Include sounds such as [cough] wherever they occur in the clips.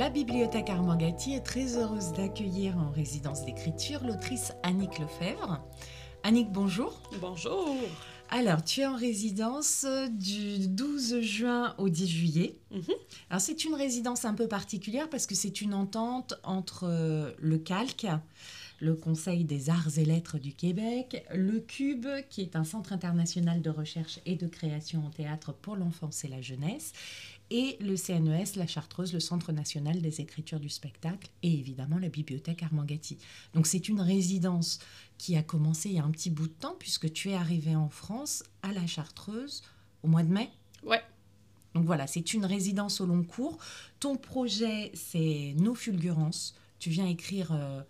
La Bibliothèque Armand-Gatti est très heureuse d'accueillir en résidence d'écriture l'autrice Annick Lefebvre. Annick, bonjour. Bonjour. Alors, tu es en résidence du 12 juin au 10 juillet. Mhm. Alors, c'est une résidence un peu particulière parce que c'est une entente entre euh, le Calque, le Conseil des arts et lettres du Québec, le Cube, qui est un centre international de recherche et de création en théâtre pour l'enfance et la jeunesse, et le CNES, la Chartreuse, le Centre national des écritures du spectacle, et évidemment la bibliothèque Armand-Gatti. Donc c'est une résidence qui a commencé il y a un petit bout de temps, puisque tu es arrivé en France à la Chartreuse au mois de mai. Ouais. Donc voilà, c'est une résidence au long cours. Ton projet, c'est Nos Fulgurances. Tu viens écrire euh,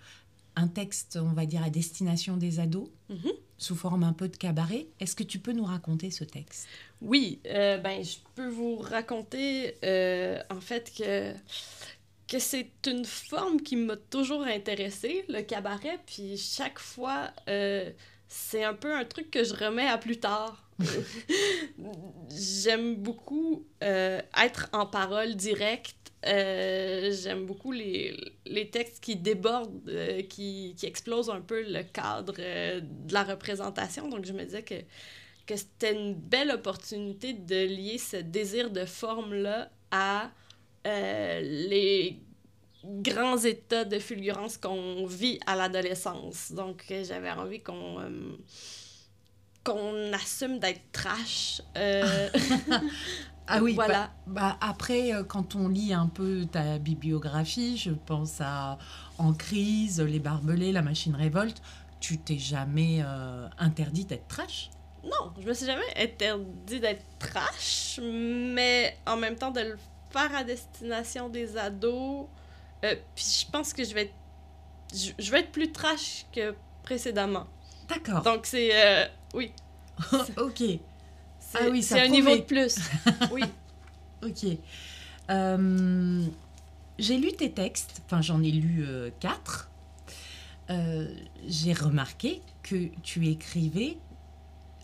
un texte, on va dire, à destination des ados, Mhm. sous forme un peu de cabaret. Est-ce que tu peux nous raconter ce texte? Oui, euh, ben, je peux vous raconter euh, en fait que, que c'est une forme qui m'a toujours intéressée, le cabaret, puis chaque fois, euh, c'est un peu un truc que je remets à plus tard. [laughs] J'aime beaucoup euh, être en parole directe. Euh, J'aime beaucoup les, les textes qui débordent, euh, qui, qui explosent un peu le cadre de la représentation. Donc, je me disais que que c'était une belle opportunité de lier ce désir de forme-là à les grands états de fulgurance qu'on vit à l'adolescence. Donc, euh, j'avais envie qu'on euh, qu'on assume d'être trash. Euh, [laughs] Ah oui, Voilà. bah, bah, après, quand on lit un peu ta bibliographie, je pense à En crise, Les Barbelés, La Machine Révolte, tu t'es jamais euh, interdit d'être trash? Non, je me suis jamais interdit d'être trash, mais en même temps de le faire à destination des ados. Euh, Puis je pense que je vais être, je, je vais être plus trash que précédemment. D'accord. Donc c'est euh, oui, [laughs] ok, c'est Ah oui, c'est un niveau de plus. [laughs] Oui. ok. Euh, J'ai lu tes textes, enfin j'en ai lu quatre. J'ai remarqué que tu écrivais,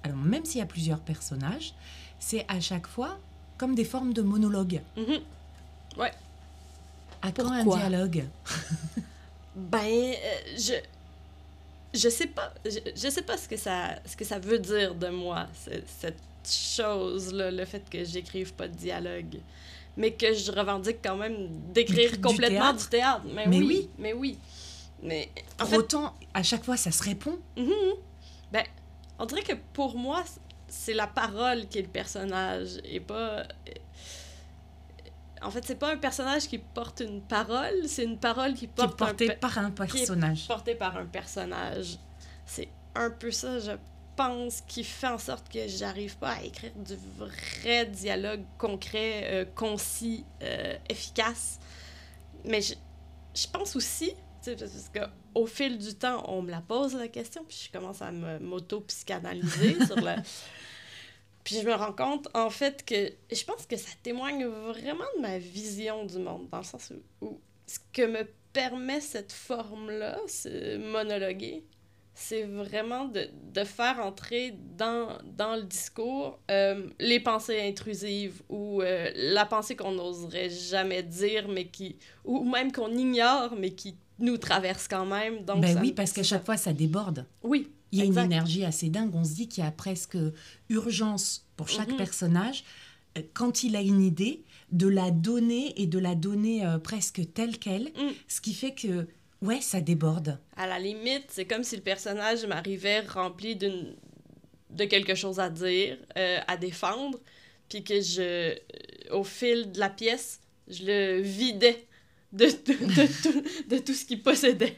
alors même s'il y a plusieurs personnages, c'est à chaque fois comme des formes de monologues. Mhm. À quand un dialogue? [laughs] Ben euh, je je sais pas je, je sais pas ce que ça ce que ça veut dire de moi ce- cette chose là le fait que j'écrive pas de dialogue mais que je revendique quand même d'écrire complètement théâtre? du théâtre. Mais, Mais oui, oui. mais oui. Mais en Pour fait, autant, à chaque fois, ça se répond. Mhm. Ben, on dirait que pour moi, c'est la parole qui est le personnage et pas. En fait, c'est pas un personnage qui porte une parole, c'est une parole qui qui est porte porté un pe- par un personnage. porté par un personnage. C'est un peu ça, je pense, qui fait en sorte que j'arrive pas à écrire du vrai dialogue concret, euh, concis, euh, efficace. Mais je, je pense aussi, parce qu'au fil du temps, on me la pose la question, puis je commence à me- m'auto-psychanalyser [laughs] sur la... Puis je me rends compte, en fait, que je pense que ça témoigne vraiment de ma vision du monde, dans le sens où, où ce que me permet cette forme-là, ce monologuer, c'est vraiment de, de faire entrer dans, dans le discours euh, les pensées intrusives ou euh, la pensée qu'on n'oserait jamais dire, mais qui. ou même qu'on ignore, mais qui nous traverse quand même. Donc ben ça oui, parce qu'à chaque fois, ça déborde. Oui. Il y a Exact. une énergie assez dingue. On se dit qu'il y a presque urgence pour chaque Mhm. personnage, euh, quand il a une idée, de la donner et de la donner euh, presque telle qu'elle. Mm. Ce qui fait que, ouais, ça déborde. À la limite, c'est comme si le personnage m'arrivait rempli d'une de quelque chose à dire, euh, à défendre, puis que je, au fil de la pièce, je le vidais de, de, de tout, de tout ce qu'il possédait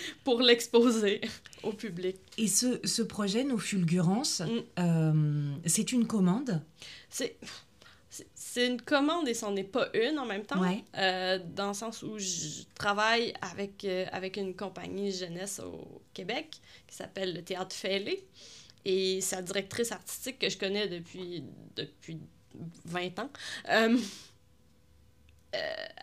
[laughs] pour l'exposer au public. Et ce, ce projet, Nos Fulgurances, Mm. euh, c'est une commande? C'est c'est- une commande et c'en est pas une en même temps. Ouais. Euh, dans le sens où je travaille avec, euh, avec une compagnie jeunesse au Québec qui s'appelle le Théâtre Fêlé. Et sa directrice artistique que je connais depuis, depuis 20 ans euh,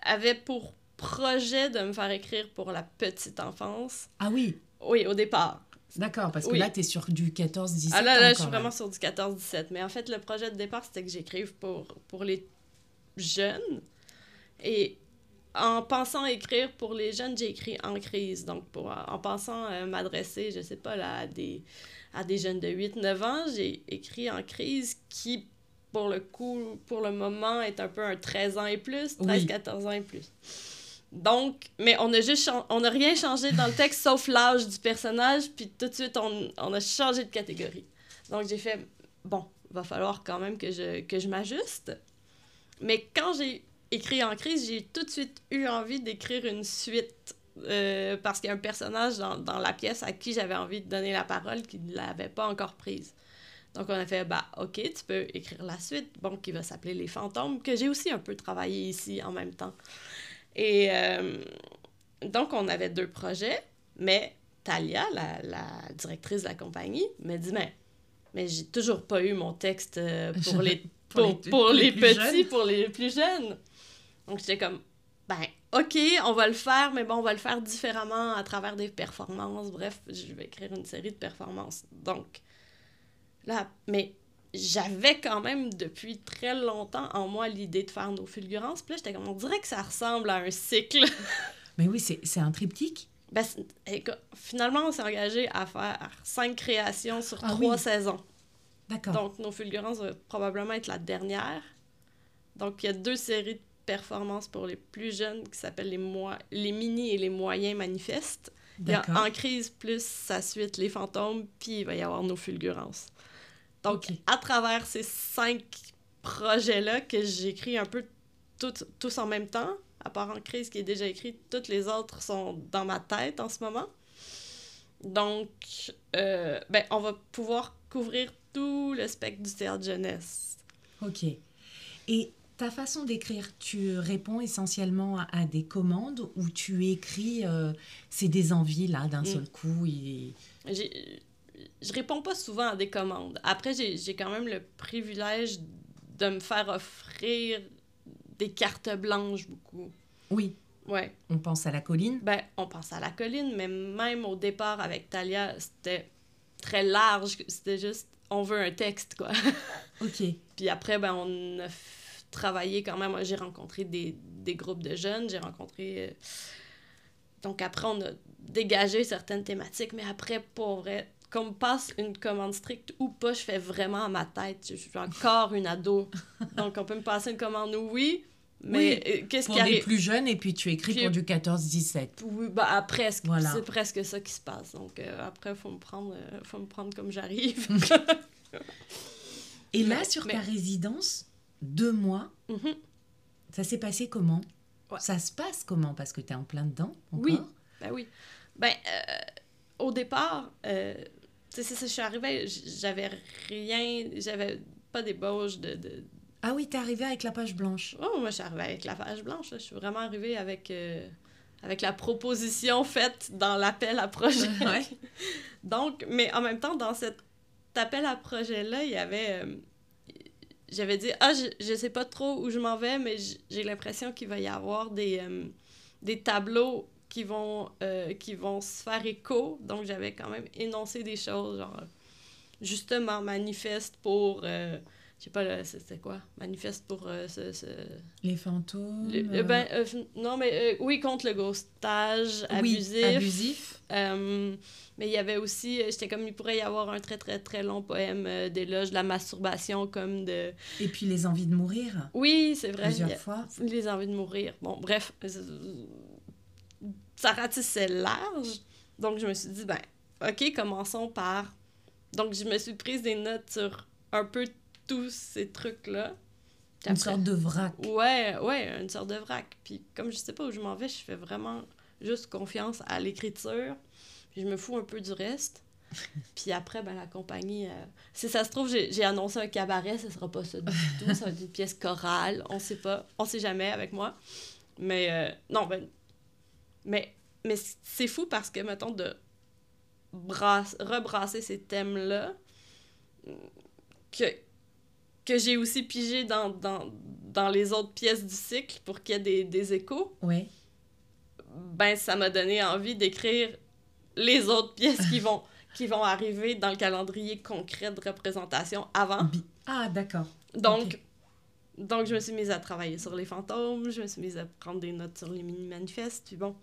avait pour projet de me faire écrire pour la petite enfance. Ah oui, Oui, au départ. d'accord, parce que Oui. là, tu es sur du 14-17 Ah là, là, je suis vraiment même. sur du 14-17. Mais en fait, le projet de départ, c'était que j'écrive pour, pour les jeunes. Et en pensant écrire pour les jeunes, j'ai écrit en crise. Donc, pour, en pensant euh, m'adresser, je sais pas, là, à des, à des jeunes de 8-9 ans, j'ai écrit en crise qui, pour le coup, pour le moment, est un peu un 13 ans et plus, 13-14 ans et plus. Donc, mais on a juste on a rien changé dans le texte sauf l'âge du personnage, puis tout de suite on, on a changé de catégorie. Donc j'ai fait bon, va falloir quand même que je que je m'ajuste. Mais quand j'ai écrit en crise, j'ai tout de suite eu envie d'écrire une suite euh, parce qu'il y a un personnage dans, dans la pièce à qui j'avais envie de donner la parole qui ne l'avait pas encore prise. Donc on a fait, bah ok, tu peux écrire la suite, bon, qui va s'appeler Les Fantômes, que j'ai aussi un peu travaillé ici en même temps. Et euh, donc on avait deux projets, mais Talia, la, la directrice de la compagnie, m'a dit, mais, mais j'ai toujours pas eu mon texte euh, [laughs] [laughs] pour les, pour, pour les, petits, pour les plus jeunes. Donc j'étais comme, ben, ok, on va le faire, mais bon, on va le faire différemment à travers des performances. Bref, je vais écrire une série de performances. Donc, là, mais j'avais quand même depuis très longtemps en moi l'idée de faire nos fulgurances. Puis là, j'étais comme, on dirait que ça ressemble à un cycle. [laughs] mais oui, c'est un triptyque. Ben, finalement, on s'est engagé à faire cinq créations sur ah trois saisons. D'accord. Donc, nos fulgurances vont probablement être la dernière. Donc, il y a deux séries de performance pour les plus jeunes qui s'appellent les, les mini et les moyens manifestes. Il y a En crise plus sa suite Les fantômes, puis il va y avoir nos fulgurances. Donc, à travers ces cinq projets-là que j'écris un peu tout, tous en même temps, à part En crise qui est déjà écrit, toutes les autres sont dans ma tête en ce moment. Donc, euh, ben, on va pouvoir couvrir tout le spectre du théâtre jeunesse. OK. Et ta façon d'écrire, tu réponds essentiellement à, des commandes ou tu écris, euh, c'est des envies là d'un mm. seul coup et... Je réponds pas souvent à des commandes. Après, j'ai quand même le privilège de me faire offrir des cartes blanches beaucoup. Oui. Ouais. On pense à la colline. Ben, on pense à la colline, mais même au départ avec Talia, c'était très large. C'était juste, on veut un texte, quoi. [laughs] OK. Puis après, ben, on a travaillé quand même. J'ai rencontré des, des, groupes de jeunes, j'ai rencontré. Euh, donc après, on a dégagé certaines thématiques, mais après, pour vrai, qu'on me passe une commande stricte ou pas, je fais vraiment à ma tête. Je suis encore une ado. Donc, on peut me passer une commande oui, mais euh, qu'est-ce qui arrive? Plus jeunes, et puis tu écris pour du 14-17. Oui, bah, presque. Voilà. C'est presque ça qui se passe? Donc, euh, après, il faut, me prendre, faut me prendre comme j'arrive. [laughs] et là, sur ta résidence, deux mois. Mhm. Ça s'est passé comment? Ça se passe comment? Parce que tu es en plein dedans encore? Oui, ben oui. Ben, euh, au départ, euh, tu sais, je suis arrivée, j'avais rien, j'avais pas d'ébauche de, de... Ah oui, t'es arrivée avec la page blanche. Oh, moi, je suis arrivée avec la page blanche. Je suis vraiment arrivée avec, euh, avec la proposition faite dans l'appel à projet. [laughs] [laughs] Donc, mais en même temps, dans cet appel à projet-là, il y avait j'avais dit ah je, je sais pas trop où je m'en vais mais j'ai l'impression qu'il va y avoir des euh, des tableaux qui vont euh, qui vont se faire écho donc j'avais quand même énoncé des choses genre justement manifeste pour euh, je sais pas, c'était quoi? Manifeste pour euh, ce, Les fantômes? Euh, ben, non, mais oui, contre le ghostage abusif. Oui, abusif. mais il y avait aussi, j'étais comme, il pourrait y avoir un très, très, très long poème d'éloge de la masturbation, comme de... Et puis les envies de mourir. Oui, c'est vrai. Plusieurs fois. Les envies de mourir. Bon, bref, ça ratissait large. Donc, je me suis dit, ben, OK, commençons par... Donc, je me suis prise des notes sur un peu tous ces trucs-là. Une sorte de vrac. Ouais, ouais, une sorte de vrac. Puis comme je sais pas où je m'en vais, je fais vraiment juste confiance à l'écriture. Puis je me fous un peu du reste. [laughs] puis après, ben, la compagnie... Euh, si ça se trouve, j'ai annoncé un cabaret, ce sera pas ça du tout. Ça va être une pièce chorale. On sait pas. On sait jamais avec moi. Mais euh, non, ben... Mais, mais c'est fou parce que, mettons, de rebrasser ces thèmes-là, que que j'ai aussi pigé dans, dans, dans, les autres pièces du cycle pour qu'il y ait des, des échos, oui. ben ça m'a donné envie d'écrire les autres pièces qui vont, [laughs] qui vont arriver dans le calendrier concret de représentation avant. Ah, d'accord. Donc, donc, je me suis mise à travailler sur les fantômes, je me suis mise à prendre des notes sur les mini-manifestes, puis bon,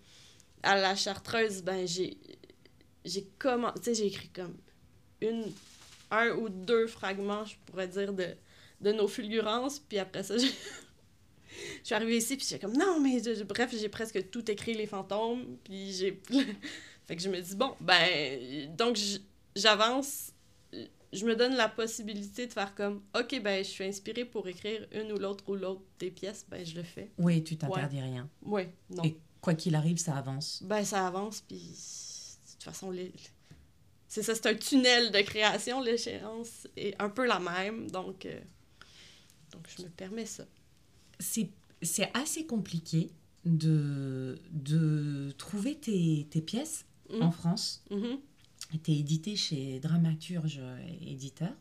à la chartreuse, ben, j'ai, j'ai j'ai écrit comme une, un ou deux fragments, je pourrais dire, de, de nos fulgurances, puis après ça, [laughs] je suis arrivée ici, puis j'ai comme, non, mais bref, j'ai presque tout écrit, les fantômes, puis j'ai... [laughs] fait que je me dis, bon, ben, donc j'avance je me donne la possibilité de faire comme OK, ben je suis inspirée pour écrire une ou l'autre ou l'autre des pièces, ben je le fais. Oui, tu t'interdis rien. Oui, non. Et quoi qu'il arrive, ça avance. Ben ça avance, puis de toute façon, les... c'est ça, c'est un tunnel de création, l'échéance est un peu la même, donc, euh, donc je me permets ça. C'est, assez compliqué de, de trouver tes, tes pièces mmh. en France. Mmh était édité chez Dramaturge Éditeur.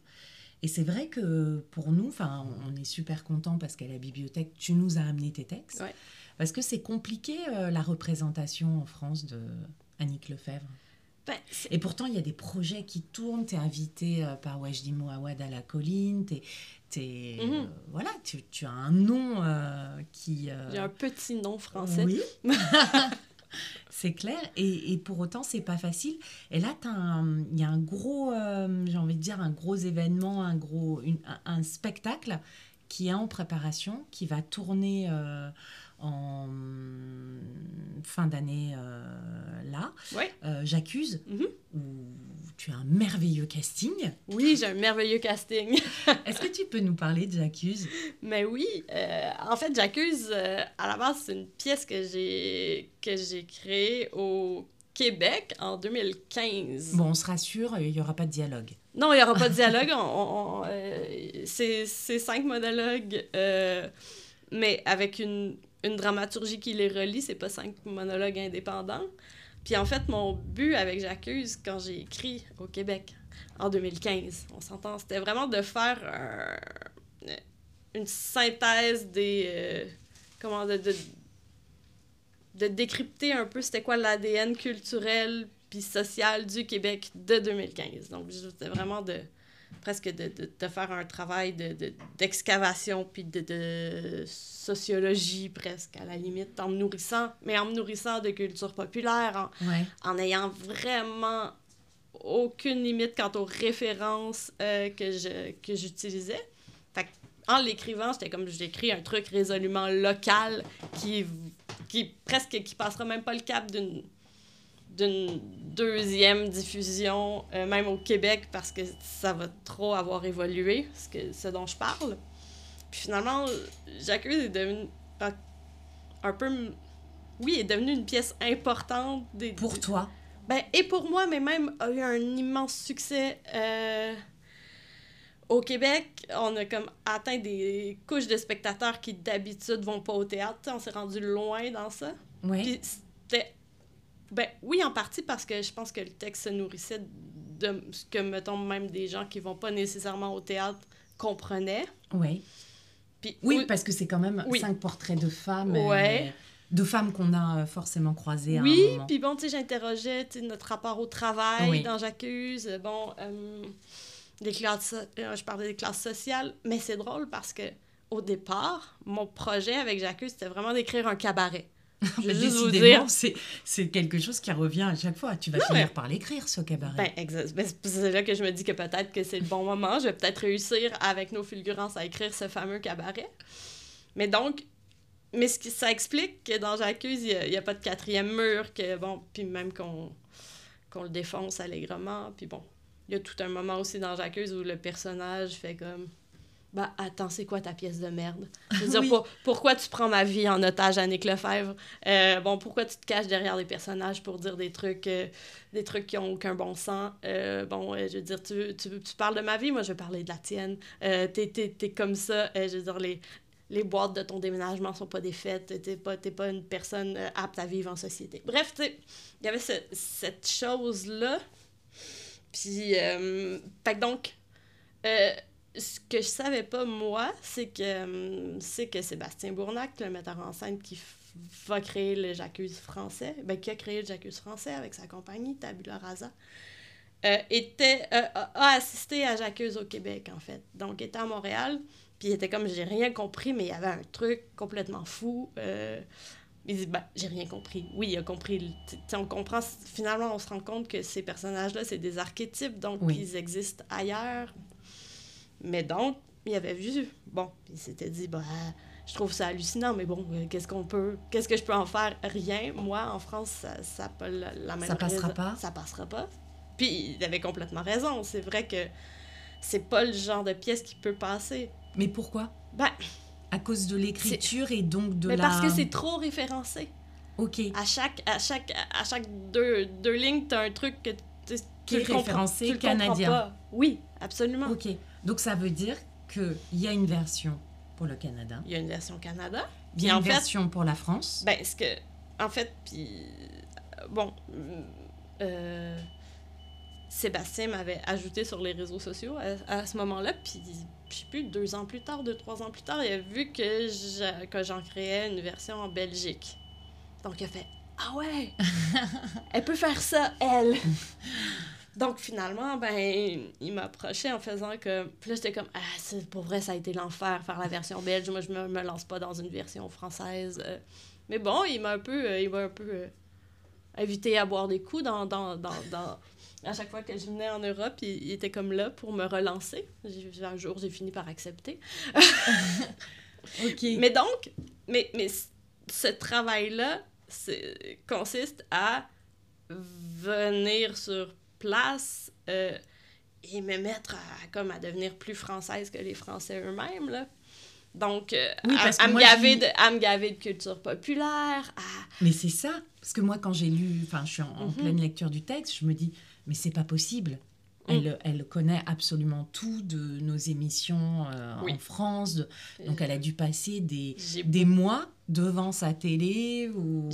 Et c'est vrai que pour nous, enfin, on est super content parce qu'à la bibliothèque, tu nous as amené tes textes. Parce que c'est compliqué euh, la représentation en France de Annick Lefebvre. Ben, et pourtant, il y a des projets qui tournent. Tu es invité euh, par Wajdi Mouawad à la colline. T'es, es, mhm. euh, voilà, tu, tu, as un nom qui. J'ai un petit nom français. Oui. [laughs] c'est clair. Et, et, pour autant, c'est pas facile. Et là, il y a un gros, euh, j'ai envie de dire, un gros événement, un gros un, spectacle qui est en préparation, qui va tourner euh, en fin d'année euh, là. J'accuse, mhm. où tu as un merveilleux casting. Oui, j'ai un merveilleux casting. [laughs] Est-ce que tu peux nous parler de J'accuse? Mais oui, euh, en fait, J'accuse, euh, à la base, c'est une pièce que j'ai que j'ai créée au Québec en 2015. Bon, on se rassure, il n'y aura pas de dialogue. Non, il n'y aura pas de dialogue. euh, c'est cinq monologues, mais avec une, dramaturgie qui les relie. C'est pas cinq monologues indépendants. Puis en fait, mon but avec J'accuse, quand j'ai écrit au Québec en 2015, on s'entend, c'était vraiment de faire une synthèse des. Euh, comment de, de, de, décrypter un peu c'était quoi l'ADN culturel puis social du Québec de 2015. Donc, c'était vraiment de presque de, de, de, faire un travail d'excavation de, puis de, sociologie presque à la limite en me nourrissant mais en me nourrissant de culture populaire en, en ayant vraiment aucune limite quant aux références euh, que que j'utilisais fait en l'écrivant j'étais comme j'écris un truc résolument local qui qui presque qui passera même pas le cap d'une d'une deuxième diffusion, euh, même au Québec, parce que ça va trop avoir évolué, ce, que, ce dont je parle. Puis finalement, J'accuse est devenu un peu. Oui, est devenu une pièce importante. Des, pour toi? Ben, et pour moi, mais même a eu un immense succès. Euh, au Québec, on a comme atteint des couches de spectateurs qui d'habitude vont pas au théâtre. on s'est rendu loin dans ça. Oui. Puis ben oui, en partie parce que je pense que le texte se nourrissait de ce que, mettons, même des gens qui vont pas nécessairement au théâtre comprenaient. Oui. Puis, oui, parce que c'est quand même cinq portraits de femmes. Ouais. de femmes qu'on a euh, forcément croisées à oui, un moment. puis bon, tu sais, j'interrogeais notre rapport au travail dans J'accuse. Bon, euh, classes, euh, je parlais des classes sociales, mais c'est drôle parce que au départ, mon projet avec J'accuse, c'était vraiment d'écrire un cabaret. [laughs] Décidément, c'est quelque chose qui revient à chaque fois. Tu vas finir par l'écrire, ce cabaret. Ben, exact. Ben, c'est là que je me dis que peut-être que c'est le bon moment. Je vais peut-être réussir avec nos fulgurances à écrire ce fameux cabaret. Mais donc, mais ce qui, ça explique que dans J'accuse, il n'y a, pas de quatrième mur, que bon, puis même qu'on qu'on le défonce allègrement. Puis bon, il y a tout un moment aussi dans J'accuse où le personnage fait comme bah attends, c'est quoi ta pièce de merde? Je veux dire, pourquoi tu prends ma vie en otage, Annick Lefebvre? Euh, bon, pourquoi tu te caches derrière des personnages pour dire des trucs, euh, des trucs qui ont aucun bon sens? Euh, bon, je veux dire, tu, tu, tu, parles de ma vie, moi je vais parler de la tienne. t'es, t'es, comme ça, je veux dire, les, les boîtes de ton déménagement sont pas défaites, t'es pas, t'es pas une personne apte à vivre en société. Bref, tu sais, il y avait cette chose-là. Puis, fait donc ce que je savais pas, moi, c'est que, hum, c'est que Sébastien Bournac, le metteur en scène qui va créer le J'accuse français, ben, qui a créé le J'accuse français avec sa compagnie, Tabula Rasa, euh, était, euh, a assisté à J'accuse au Québec, en fait. Donc, était à Montréal. Puis il était comme, j'ai rien compris, mais il y avait un truc complètement fou. Euh, il dit, ben, j'ai rien compris. Oui, il a compris. on comprend, finalement, on se rend compte que ces personnages-là, c'est des archétypes, donc ils existent ailleurs. Mais donc, il avait vu, bon, il s'était dit, bah, je trouve ça hallucinant, mais bon, euh, qu'est-ce qu'on peut, qu'est-ce que je peux en faire? Rien. Moi, en France, ça, ça pas la, même Ça passera pas? Ça passera pas. Puis il avait complètement raison. C'est vrai que c'est pas le genre de pièce qui peut passer. Mais pourquoi? Ben... À cause de l'écriture et donc de mais la... parce que c'est trop référencé. OK. À chaque, à chaque, à chaque deux, deux lignes, t'as un truc que qui est référencé canadien. Oui, absolument. OK. Donc ça veut dire qu'il y a une version pour le Canada. Il y a une version Canada. Il y a une version pour la France. Ben, ce que, en fait, puis, bon, euh, Sébastien m'avait ajouté sur les réseaux sociaux à, ce moment-là, puis, je sais plus, deux ans plus tard, deux, trois ans plus tard, il a vu que, que j'en créais une version en Belgique. Donc, il a fait Ah ouais, [laughs] elle peut faire ça, elle. Donc finalement, ben, il m'approchait en faisant que. Puis là, j'étais comme, ah, pour vrai, ça a été l'enfer faire la version belge. Moi, je me, me lance pas dans une version française. Euh. Mais bon, il m'a un peu, euh, il m'a un peu euh, invité à boire des coups dans, dans, dans, dans, À chaque fois que je venais en Europe, il, était comme là pour me relancer. Un jour, j'ai fini par accepter. [laughs] OK. Mais donc, mais, mais ce travail-là consiste à venir sur place euh, et me mettre à, comme à devenir plus française que les Français eux-mêmes. Là. Donc, euh, à, me gaver de, à me gaver de culture populaire. Mais c'est ça. Parce que moi, quand j'ai lu, enfin, je suis en, mhm. pleine lecture du texte, je me dis, mais c'est pas possible. Elle, mm. elle, connaît absolument tout de nos émissions euh, en France. donc, elle a dû passer des, des mois devant sa télé ou...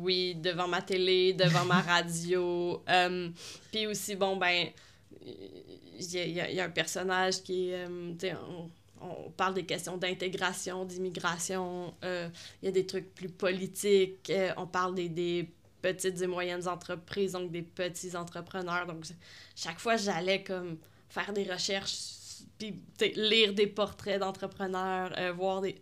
Oui, devant ma télé, devant ma [laughs] radio. Euh, puis aussi, bon, ben, il y, y, a un personnage qui est... Euh, on, on, parle des questions d'intégration, d'immigration. Il y a des trucs plus politiques. on parle des, des petites et moyennes entreprises, donc des petits entrepreneurs. Donc, chaque fois, j'allais comme faire des recherches, puis lire des portraits d'entrepreneurs, euh, voir des...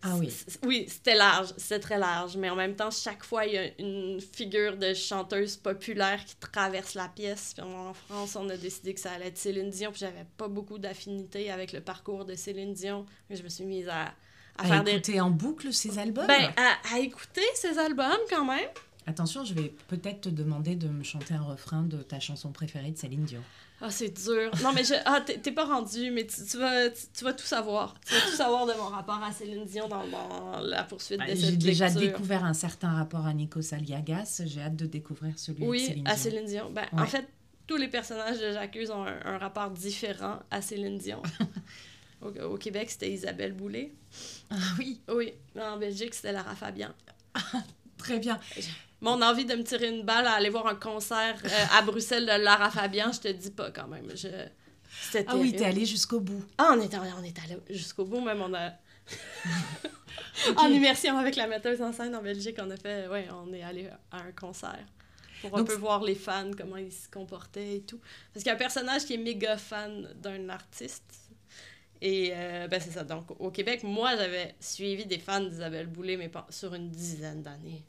Ah oui. Oui, c'était large, c'était très large, mais en même temps, chaque fois, il y a une figure de chanteuse populaire qui traverse la pièce. Puis en France, on a décidé que ça allait être Céline Dion, puis j'avais pas beaucoup d'affinité avec le parcours de Céline Dion, je me suis mise à, à, écouter en boucle ces albums ben, à, écouter ces albums quand même. Attention, je vais peut-être te demander de me chanter un refrain de ta chanson préférée de Céline Dion. Ah, c'est dur. Non, mais je... ah, t'es pas rendu, mais tu, vas, tu, vas tout savoir. Tu vas tout savoir de mon rapport à Céline Dion dans, la poursuite de cette J'ai déjà découvert un certain rapport à Nico Aliagas. J'ai hâte de découvrir celui oui, de Céline Dion. Oui, à Céline Dion. Ben, En fait, tous les personnages de J'accuse ont un, rapport différent à Céline Dion. [laughs] au, Québec, c'était Isabelle Boulay. Ah oui? Oui. En Belgique, c'était Lara Fabian. [laughs] Très bien. Mon envie de me tirer une balle à aller voir un concert euh, à Bruxelles de Lara Fabian, je te dis pas quand même. Je... Ah oui, t'es allé jusqu'au bout. Ah, on est, on est allé jusqu'au bout, même on a... [laughs] En immersion avec la metteuse en scène en Belgique, on a fait... Ouais, on est allé à un concert pour un peu voir les fans, comment ils se comportaient et tout. Parce qu'il y a un personnage qui est méga fan d'un artiste et euh, ben c'est ça. Donc, au Québec, moi, j'avais suivi des fans d'Isabelle Boulay, mais pas sur une dizaine d'années.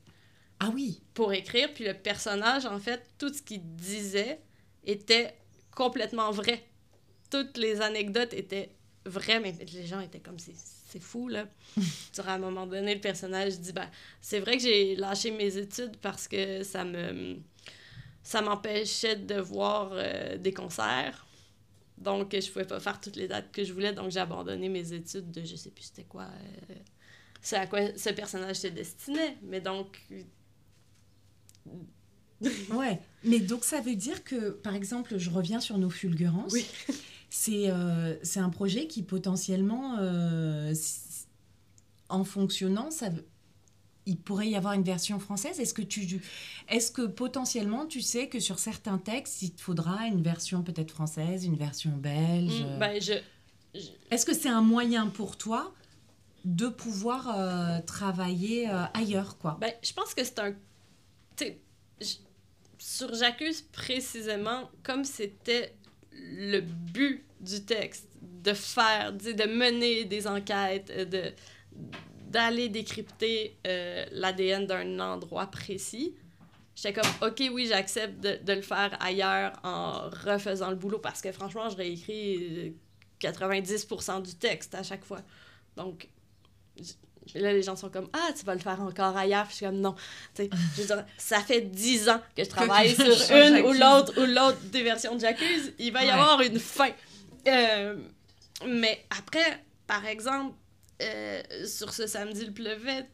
Ah oui? Pour écrire. Puis le personnage, en fait, tout ce qu'il disait était complètement vrai. Toutes les anecdotes étaient vraies, mais les gens étaient comme c'est fou, là. [laughs] à un moment donné, le personnage dit ben, c'est vrai que j'ai lâché mes études parce que ça me ça m'empêchait de voir euh, des concerts donc, je pouvais pas faire toutes les dates que je voulais, donc j'ai abandonné mes études de je sais plus c'était quoi. Euh, c'est à quoi ce personnage se destinait. Mais donc. ouais. Mais donc, ça veut dire que, par exemple, je reviens sur nos fulgurances. Oui. c'est euh, un projet qui potentiellement, euh, en fonctionnant, ça veut il pourrait y avoir une version française? Est-ce que, tu, est que potentiellement tu sais que sur certains textes, il te faudra une version peut-être française, une version belge? Mm, ben, je, Est-ce que c'est un moyen pour toi de pouvoir euh, travailler euh, ailleurs quoi? Ben, Je pense que c'est un... sur J'accuse précisément, comme c'était le but du texte, de faire, de mener des enquêtes, euh, de d'aller décrypter euh, l'ADN d'un endroit précis. J'étais comme, OK, oui, j'accepte de, de le faire ailleurs en refaisant le boulot parce que franchement, je réécris euh, 90% du texte à chaque fois. Donc, là, les gens sont comme, ah, tu vas le faire encore ailleurs. Puis je suis comme, non. Tu sais, je veux dire, ça fait 10 ans que je travaille [laughs] sur une ou l'autre ou l'autre des versions de J'accuse. Il va y Ouais. avoir une fin. Euh, mais après, par exemple, euh, sur ce samedi, il pleuvait.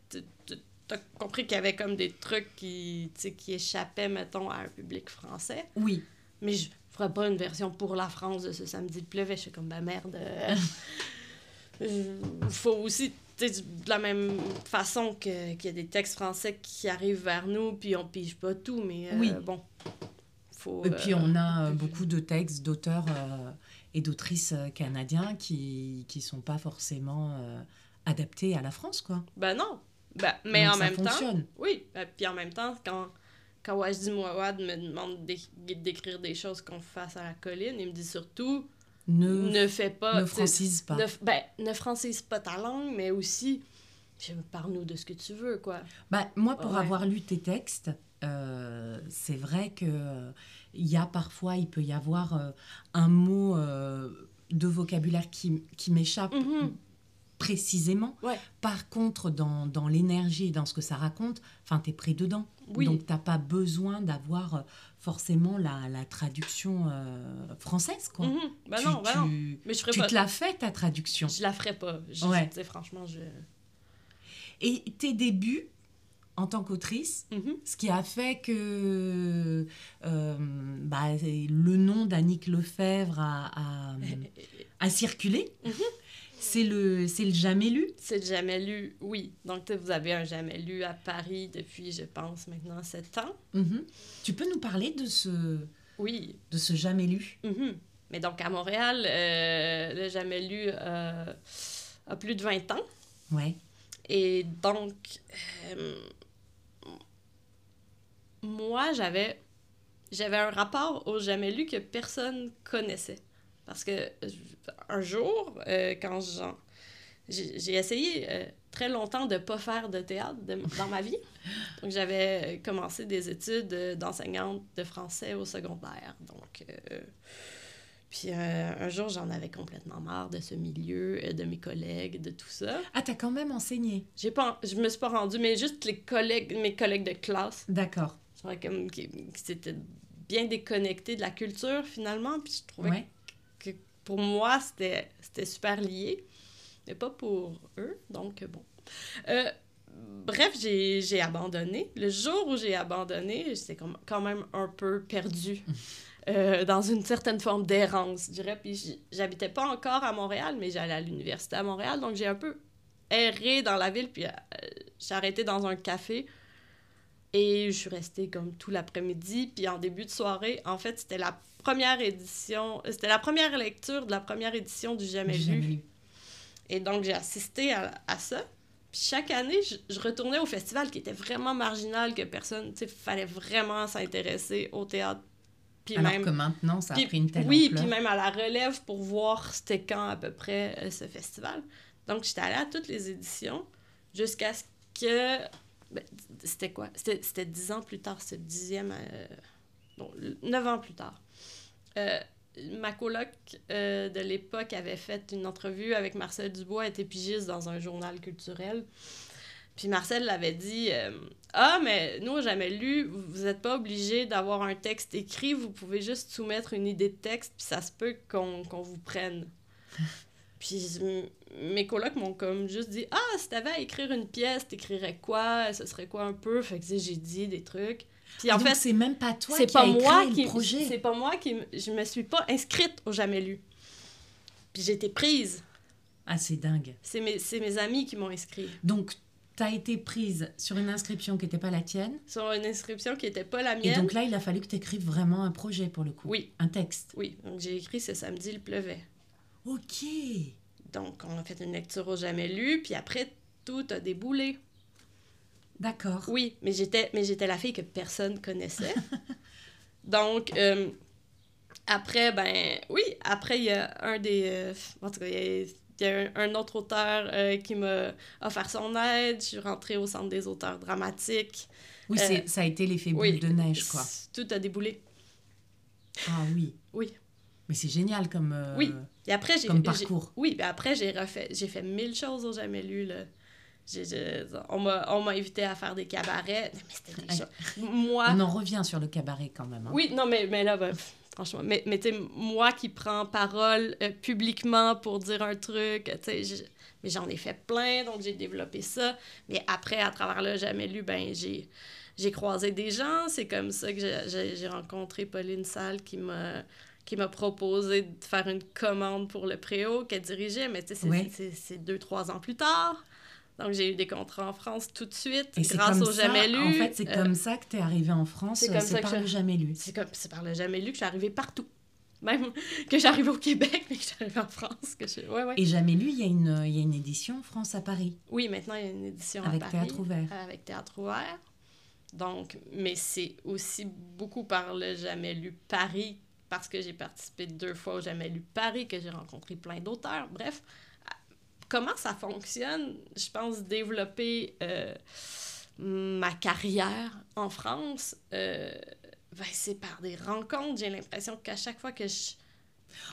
T'as compris qu'il y avait comme des trucs qui, qui échappaient, mettons, à un public français. Oui. Mais je ferais pas une version pour la France de ce samedi, il pleuvait. Je suis comme, bah merde. euh, [laughs] faut aussi, tu sais, de la même façon qu'il y a des textes français qui arrivent vers nous, puis on pige pas tout, mais euh, Oui. bon. Faut, Et puis euh, on a beaucoup de textes d'auteurs et d'autrices euh, canadiens qui qui sont pas forcément euh, adaptés à la France, quoi. Ben non. Ben, mais Donc en ça même temps. fonctionne. Oui, ben, puis en même temps, quand, quand Wajdi Mouawad me demande d'é- d'écrire des choses qu'on fasse à la colline, il me dit surtout Ne, ne fais pas. ne francise pas. Ne, ben, ne francise pas ta langue, mais aussi, parle-nous de ce que tu veux, quoi. Bah, moi, pour Ouais. avoir lu tes textes, euh, c'est vrai que il y a parfois, il peut y avoir euh, un mot euh, de vocabulaire qui, qui m'échappe Mhm. précisément. Ouais. Par contre, dans, dans l'énergie et dans ce que ça raconte, enfin, t'es pris dedans. Oui. Donc, t'as pas besoin d'avoir euh, forcément la, la traduction euh, française, quoi. Tu- non, non. tu- Mais je ferai tu pas. te la fais, ta traduction. Je la ferai pas. Je, Ouais. tu franchement, je. Et tes débuts en tant qu'autrice, Mhm. ce qui a fait que euh, bah, le nom d'Annick Lefebvre a, a, [laughs] a circulé. Mhm. C'est le, jamais lu. C'est le jamais lu, oui. Donc, vous avez un jamais lu à Paris depuis, je pense, maintenant 7 ans. Mhm. Tu peux nous parler de ce, Oui. de ce jamais lu? Mais donc, à Montréal, euh, le jamais lu euh, a plus de 20 ans. Ouais. Et donc, euh, moi, j'avais j'avais un rapport au jamais lu que personne connaissait. Parce que euh, un jour, euh, quand j'ai essayé euh, très longtemps de pas faire de théâtre de- dans ma vie. [laughs] Donc, j'avais commencé des études euh, d'enseignante de français au secondaire. Donc, euh, puis euh, un jour, j'en avais complètement marre de ce milieu, euh, de mes collègues, de tout ça. Ah, t'as quand même enseigné. J'ai pas, je me suis pas rendue, mais juste les collègues, mes collègues de classe, D'accord. Comme qui, qui s'étaient bien déconnectés de la culture finalement, puis je trouvais Ouais. que pour moi c'était c'était super lié, mais pas pour eux, donc bon. Euh, bref, j'ai j'ai abandonné. Le jour où j'ai abandonné, j'étais quand même un peu perdue. [laughs] euh, dans une certaine forme d'errance, je dirais. Puis j'habitais pas encore à Montréal, mais j'allais à l'université à Montréal, donc j'ai un peu erré dans la ville, puis euh, j'ai arrêté dans un café. Et je suis restée comme tout l'après-midi. Puis en début de soirée, en fait, c'était la première édition, euh, c'était la première lecture de la première édition du Jamais Jamais lu. lu. Et donc, j'ai assisté à, à ça. Puis chaque année, je, je retournais au festival qui était vraiment marginal, que personne, tu sais, fallait vraiment s'intéresser au théâtre. Puis Alors même. que maintenant, ça a Puis- pris une telle oui, ampleur. puis même à la relève pour voir c'était quand à peu près euh, ce festival. Donc, j'étais allée à toutes les éditions jusqu'à ce que. Ben, c'était quoi? C'était dix ans plus tard, le dixième. euh, bon, neuf ans plus tard. Euh, ma coloc euh, de l'époque avait fait une entrevue avec Marcel Dubois, elle était dans un journal culturel. Puis Marcel l'avait dit euh, Ah, mais nous, on jamais lu, vous n'êtes pas obligé d'avoir un texte écrit, vous pouvez juste soumettre une idée de texte, puis ça se peut qu'on vous prenne. Puis mes colocs m'ont comme juste dit Ah, si t'avais à écrire une pièce, t'écrirais quoi? Ce serait quoi un peu Fait que j'ai dit des trucs. Puis en Donc, fait, c'est même pas toi qui pas as moi qui le projet. c'est pas moi qui je me suis pas inscrite au jamais lu puis j'ai été prise Ah, c'est dingue. c'est mes, mes amis qui m'ont inscrit Donc, tu as été prise sur une inscription qui n'était pas la tienne. sur une inscription qui était pas la Et mienne donc là, il a fallu que tu écrives vraiment un projet pour le coup. oui Un texte. oui donc j'ai écrit ce samedi il pleuvait Ok. donc on a fait une lecture au jamais lu puis après tout a déboulé D'accord. oui mais j'étais mais j'étais la fille que personne connaissait [laughs] donc euh, Après, ben oui, après, il y a un des. euh, en tout cas, il y a, il y a un, autre auteur euh, qui m'a offert son aide. Je suis rentrée au centre des auteurs dramatiques. Oui, c'est- ça a été l'effet boule oui. de neige, quoi. Tout a déboulé. Ah oui. Oui. Mais c'est génial comme, Oui. Et après, j'ai. comme parcours. Oui, ben après, j'ai refait. J'ai fait mille choses au jamais lu, là. J'ai- j'ai- on m'a on m'a invité à faire des cabarets. Mais c'était. Moi. On en revient sur le cabaret quand même. hein. Oui, non, mais, mais là, ben, franchement, mais, mais tu moi qui prends parole euh, publiquement pour dire un truc, tu sais, mais j'en ai fait plein, donc j'ai développé ça. Mais après, à travers le jamais lu, ben, j'ai, j'ai croisé des gens. C'est comme ça que j'ai, j'ai- j'ai rencontré Pauline Salle qui m'a qui m'a proposé de faire une commande pour le préau qu'elle dirigeait, mais c'est, Oui. deux, trois ans plus tard. Donc, j'ai eu des contrats en France tout de suite, Et grâce au ça, jamais lu. En fait, c'est Euh, comme ça que tu es arrivé en France. c'est comme C'est ça que par je- le jamais lu. c'est par le jamais lu que je suis arrivée partout. Même [laughs] que j'arrive au Québec, mais que arrivée en France. Que je... ouais, ouais. Et jamais lu, il y, a une, il y a une édition France à Paris, Oui, maintenant, il y a une édition à avec Paris. Théâtre ouvert. Avec Théâtre ouvert. Donc, mais c'est aussi beaucoup par le jamais lu Paris, parce que j'ai participé deux fois au jamais lu Paris, que j'ai rencontré plein d'auteurs. Bref, comment ça fonctionne, je pense, développer euh, ma carrière en France, euh, ben, c'est par des rencontres. J'ai l'impression qu'à chaque fois que je...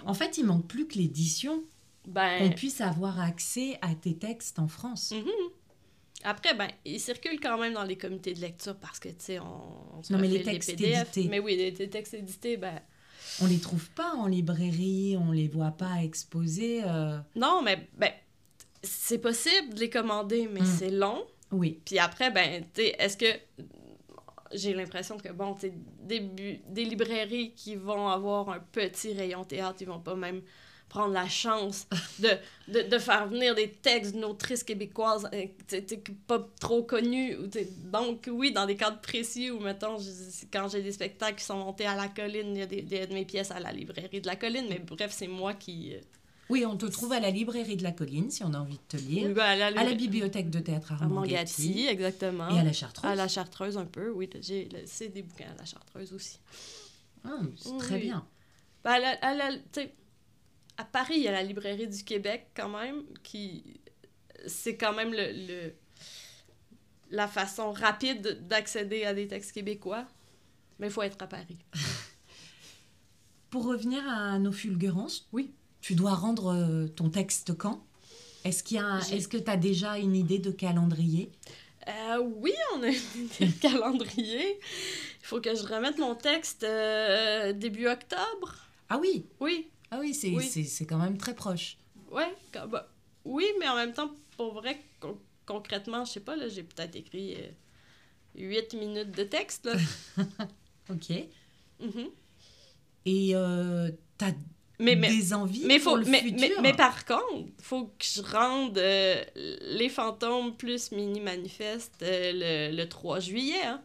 En fait, il manque plus que l'édition, Ben, qu'on puisse avoir accès à tes textes en France. Mhm. Après, ben, ils circulent quand même dans les comités de lecture parce que, tu sais, on, on se Non, mais les textes PDF. édités. Mais oui, les, les textes édités, ben... On les trouve pas en librairie, on les voit pas exposés. euh, Non, mais ben, c'est possible de les commander, mais Mm. c'est long. Oui, Puis après, ben, est-ce que... J'ai l'impression que, bon, des, des librairies qui vont avoir un petit rayon théâtre, ils vont pas même prendre la chance de, de, de faire venir des textes d'une autrice québécoise euh, pas trop connue. Donc, oui, dans des cadres précis où, mettons, je- quand j'ai des spectacles qui sont montés à la colline, il y a des, des de mes pièces à la librairie de la colline, mais bref, c'est moi qui... euh, oui, on te trouve à la librairie de la colline si on a envie de te lire, oui, ben, à la, à la bibliothèque de théâtre Armand Gatti exactement. et à la Chartreuse. À la Chartreuse, un peu, oui. j'ai- C'est des bouquins à la Chartreuse aussi. Ah, c'est très bien. Ben, à, la- à la- à Paris, il y a la librairie du Québec, quand même, qui... C'est quand même le, le- la façon rapide d'accéder à des textes québécois. Mais il faut être à Paris. [laughs] Pour revenir à nos fulgurances, Oui. tu dois rendre euh, ton texte quand? Est-ce qu'il y a est-ce que tu as déjà une idée de calendrier? Euh, oui, on a un calendrier. Il faut que je remette mon texte euh, début octobre. Ah oui, Oui, ah oui, c'est Oui. quand même très proche. Ouais, quand- bah, oui, mais en même temps, pour vrai, con- concrètement, je sais pas, là, j'ai peut-être écrit 8 minutes de texte, là. [laughs] Ok. Mhm. Et euh, tu as Mais, mais, des envies mais, pour faut, le mais, futur? mais, mais par contre, faut que je rende euh, les fantômes plus mini-manifeste euh, le, le 3 juillet, hein.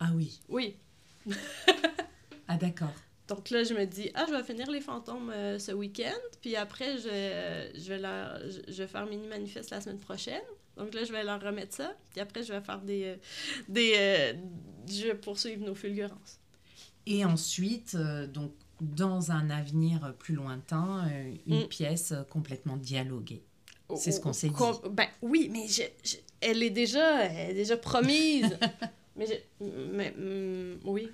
Ah oui, Oui. [laughs] ah d'accord. Donc là, je me dis, ah, je vais finir les fantômes euh, ce week-end, puis après, je, euh, je, vais leur, je, je vais faire mini-manifeste la semaine prochaine. Donc là, je vais leur remettre ça, puis après, je vais faire des... euh, des euh, je vais poursuivre nos fulgurances. Et ensuite, donc, dans un avenir plus lointain, une Mm. pièce complètement dialoguée. C'est ce qu'on s'est dit. Ben oui, mais je, je- elle, est déjà, elle est déjà promise. [laughs] mais mais, mm, oui.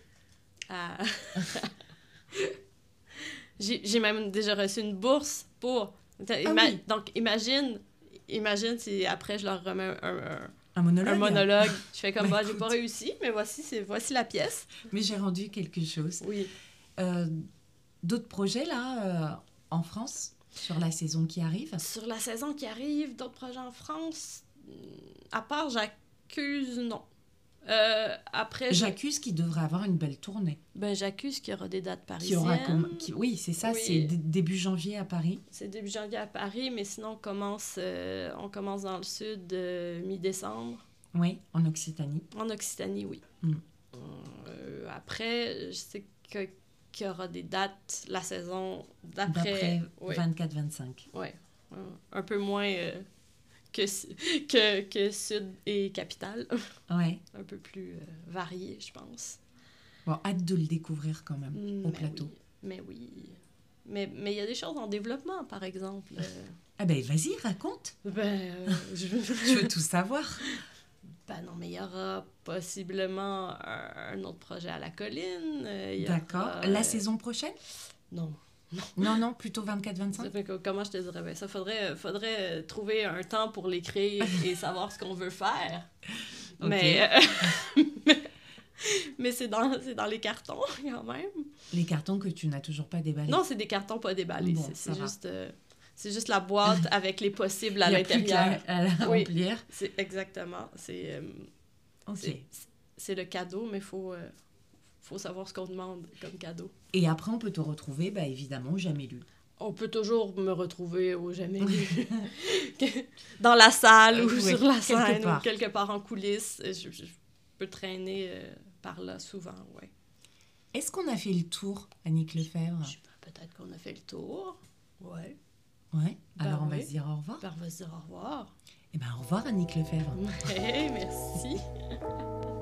Ah. [laughs] [laughs] J'ai même déjà reçu une bourse pour... Ima- Ah oui. Donc, imagine, imagine si après je leur remets un, un- Un monologue. un monologue. [laughs] Je fais comme, bah, j'ai pas réussi, mais voici, voici la pièce. Mais j'ai rendu quelque chose. Oui. Euh, D'autres projets là euh, en France sur la saison qui arrive? Sur la saison qui arrive, d'autres projets en France, à part J'accuse, non. Euh, après, J'accuse qu'il devrait avoir une belle tournée. ben, j'accuse qu'il y aura des dates Qui parisiennes. aura comme- qui- Oui, c'est ça, Oui. c'est début janvier à Paris. C'est début janvier à Paris, mais sinon on commence, euh, on commence dans le sud euh, mi-décembre. Oui, en Occitanie. En Occitanie, oui. Mm. Euh, après, je sais que- qu'il y aura des dates la saison d'après. D'après Oui, 24-25. ouais. Un- peu moins que, que, que sud et capitale. Ouais. un peu plus euh, varié, je pense. Bon, hâte de le découvrir quand même Mm, au mais plateau. oui. Mais oui. Mais mais il y a des choses en développement, par exemple. Euh, Ah ben vas-y, raconte. ben, euh, [laughs] je... Je veux tout savoir. ben non, mais il y aura possiblement un, un autre projet à la colline. D'accord. aura, La saison prochaine? Non. Non, non, plutôt Ça 24-25 fait que, comment je te dirais? Ben, ça faudrait, faudrait trouver un temps pour l'écrire et savoir ce qu'on veut faire. [laughs] Mais, euh, mais, [laughs] mais c'est dans, dans les cartons, [laughs] quand même. Les cartons que tu n'as toujours pas déballés. Non, c'est des cartons pas déballés. Bon, c'est, juste, euh, c'est juste la boîte avec les possibles à l'intérieur. à la Oui. remplir. C'est exactement. C'est, euh, c'est, c'est le cadeau, mais il faut, faut savoir ce qu'on demande comme cadeau. Et après, on peut te retrouver, bah, évidemment, jamais lu. On peut toujours me retrouver au jamais lu. [laughs] [laughs] Dans la salle ou Euh, oui, sur la scène part. ou quelque part en coulisses. Je, je peux traîner euh, par là souvent, ouais. Est-ce qu'on a fait le tour, Annick Lefebvre? Je sais pas, Peut-être qu'on a fait le tour. Ouais. Ouais. Ben Alors, on va oui. se dire au revoir. Ben, on va se dire au revoir. Eh ben, au revoir, Annick Lefebvre. Ouais, merci. [laughs]